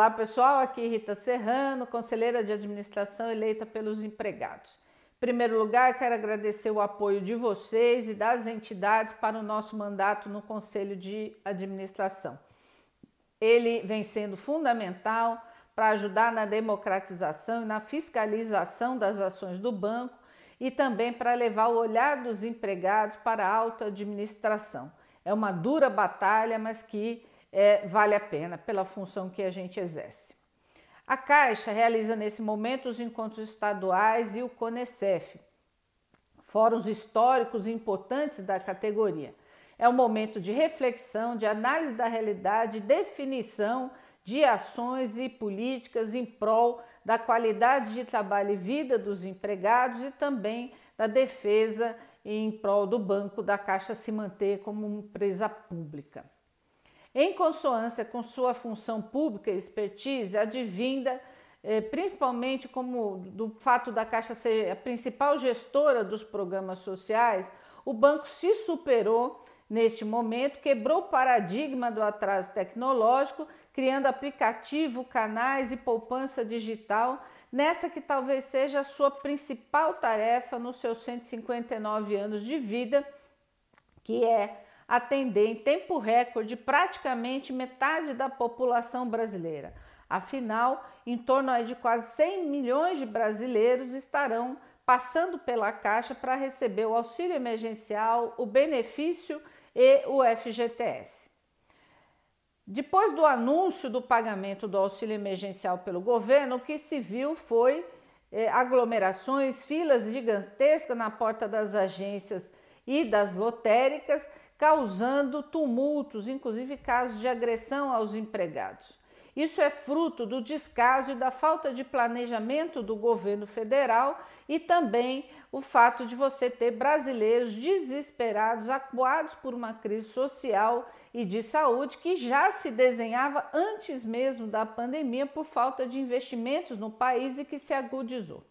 Olá pessoal, aqui Rita Serrano, conselheira de administração eleita pelos empregados. Em primeiro lugar, quero agradecer o apoio de vocês e das entidades para o nosso mandato no Conselho de Administração. Ele vem sendo fundamental para ajudar na democratização e na fiscalização das ações do banco e também para levar o olhar dos empregados para a alta administração. É uma dura batalha, mas que é, vale a pena pela função que a gente exerce. A Caixa realiza nesse momento os encontros estaduais e o CONECEF, fóruns históricos importantes da categoria. É um momento de reflexão, de análise da realidade, definição de ações e políticas em prol da qualidade de trabalho e vida dos empregados e também da defesa em prol do banco da Caixa se manter como uma empresa pública. Em consonância com sua função pública e expertise, advinda eh, principalmente como do fato da Caixa ser a principal gestora dos programas sociais, o banco se superou neste momento, quebrou o paradigma do atraso tecnológico, criando aplicativo, canais e poupança digital, nessa que talvez seja a sua principal tarefa nos seus 159 anos de vida, que é atender em tempo recorde praticamente metade da população brasileira. Afinal, em torno de quase 100 milhões de brasileiros estarão passando pela Caixa para receber o auxílio emergencial, o benefício e o FGTS. Depois do anúncio do pagamento do auxílio emergencial pelo governo, o que se viu foi eh, aglomerações, filas gigantescas na porta das agências e das lotéricas, causando tumultos, inclusive casos de agressão aos empregados. Isso é fruto do descaso e da falta de planejamento do governo federal e também o fato de você ter brasileiros desesperados, acuados por uma crise social e de saúde que já se desenhava antes mesmo da pandemia por falta de investimentos no país e que se agudizou.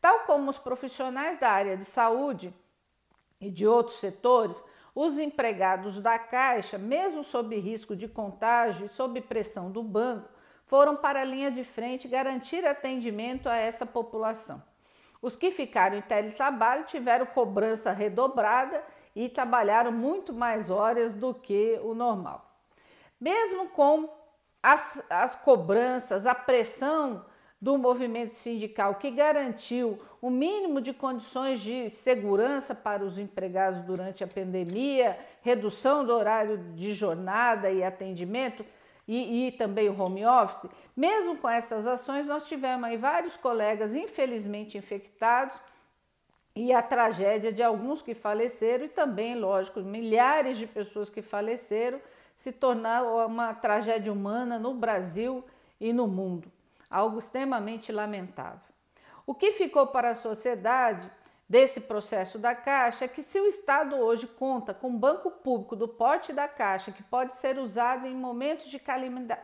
Tal como os profissionais da área de saúde e de outros setores, os empregados da Caixa, mesmo sob risco de contágio e sob pressão do banco, foram para a linha de frente garantir atendimento a essa população. Os que ficaram em teletrabalho tiveram cobrança redobrada e trabalharam muito mais horas do que o normal. Mesmo com as, as cobranças, a pressão do movimento sindical que garantiu o mínimo de condições de segurança para os empregados durante a pandemia, redução do horário de jornada e atendimento e, e também o home office, mesmo com essas ações, nós tivemos aí vários colegas infelizmente infectados e a tragédia de alguns que faleceram e também, lógico, milhares de pessoas que faleceram se tornou uma tragédia humana no Brasil e no mundo algo extremamente lamentável. O que ficou para a sociedade desse processo da Caixa é que se o Estado hoje conta com um banco público do porte da Caixa que pode ser usado em momentos de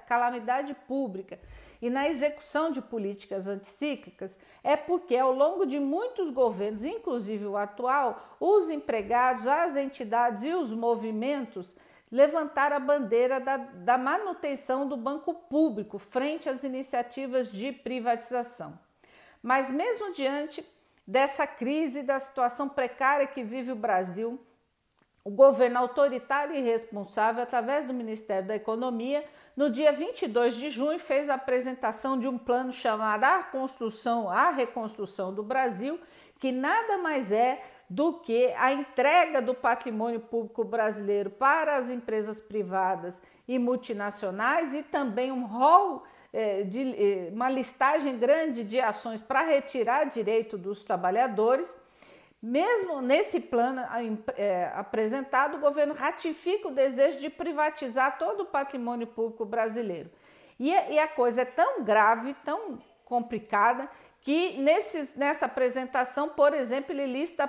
calamidade pública e na execução de políticas anticíclicas, é porque ao longo de muitos governos, inclusive o atual, os empregados, as entidades e os movimentos levantar a bandeira da, da manutenção do banco público frente às iniciativas de privatização. Mas, mesmo diante dessa crise, da situação precária que vive o Brasil, o governo autoritário e irresponsável, através do Ministério da Economia, no dia 22 de junho, fez a apresentação de um plano chamado A Construção, a Reconstrução do Brasil, que nada mais é do que a entrega do patrimônio público brasileiro para as empresas privadas e multinacionais e também um rol eh, de eh, uma listagem grande de ações para retirar direito dos trabalhadores. Mesmo nesse plano eh, apresentado, o governo ratifica o desejo de privatizar todo o patrimônio público brasileiro. E, e a coisa é tão grave, tão complicada, que nesses, nessa apresentação, por exemplo, ele lista a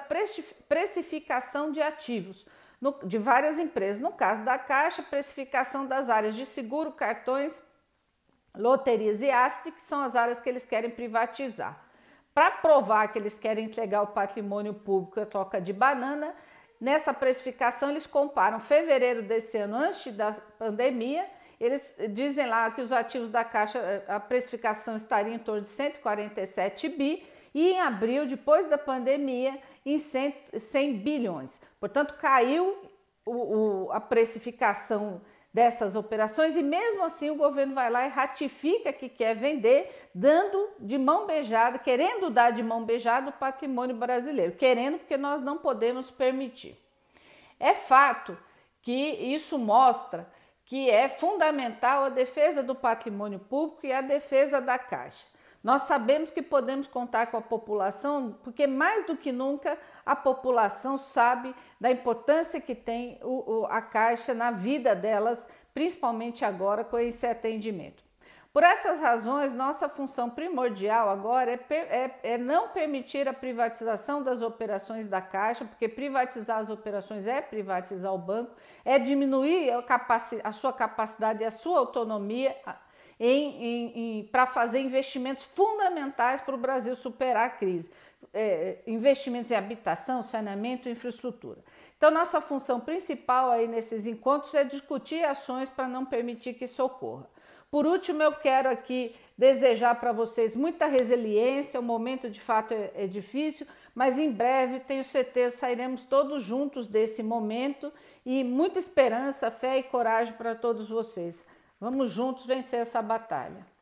precificação de ativos no, de várias empresas. No caso da Caixa, precificação das áreas de seguro, cartões, loterias e haste, que são as áreas que eles querem privatizar. Para provar que eles querem entregar o patrimônio público a troca de banana, nessa precificação eles comparam fevereiro desse ano, antes da pandemia, eles dizem lá que os ativos da Caixa, a precificação estaria em torno de 147 bi e em abril, depois da pandemia, em 100, 100 bilhões. Portanto, caiu o, o, a precificação dessas operações e mesmo assim o governo vai lá e ratifica que quer vender, dando de mão beijada, querendo dar de mão beijada o patrimônio brasileiro, querendo porque nós não podemos permitir. É fato que isso mostra que é fundamental a defesa do patrimônio público e a defesa da Caixa. Nós sabemos que podemos contar com a população, porque mais do que nunca a população sabe da importância que tem o, o, a Caixa na vida delas, principalmente agora com esse atendimento. Por essas razões, nossa função primordial agora é, é, é, não permitir a privatização das operações da Caixa, porque privatizar as operações é privatizar o banco, é diminuir a, a sua capacidade e a sua autonomia para fazer investimentos fundamentais para o Brasil superar a crise. É, investimentos em habitação, saneamento e infraestrutura. Então, nossa função principal aí nesses encontros é discutir ações para não permitir que isso ocorra. Por último, eu quero aqui desejar para vocês muita resiliência. O momento de fato é, é difícil, mas em breve tenho certeza sairemos todos juntos desse momento e muita esperança, fé e coragem para todos vocês. Vamos juntos vencer essa batalha.